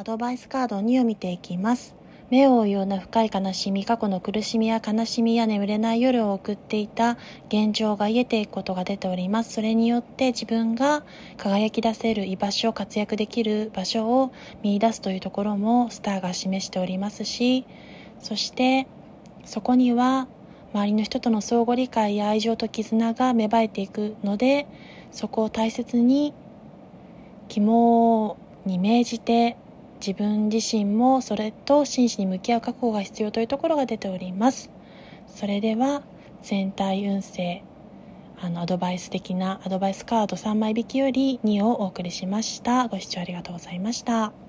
アドバイスカード2を見ていきます。目を追うような深い悲しみ過去の苦しみや悲しみや眠れない夜を送っていた現状が癒えていくことが出ております。それによって自分が輝き出せる居場所活躍できる場所を見出すというところもスターが示しておりますしそしてそこには周りの人との相互理解や愛情と絆が芽生えていくのでそこを大切に肝に銘じて自分自身もそれと真摯に向き合う覚悟が必要というところが出ております。それでは全体運勢あのアドバイス的なアドバイスカード3枚引きより2をお送りしました。ご視聴ありがとうございました。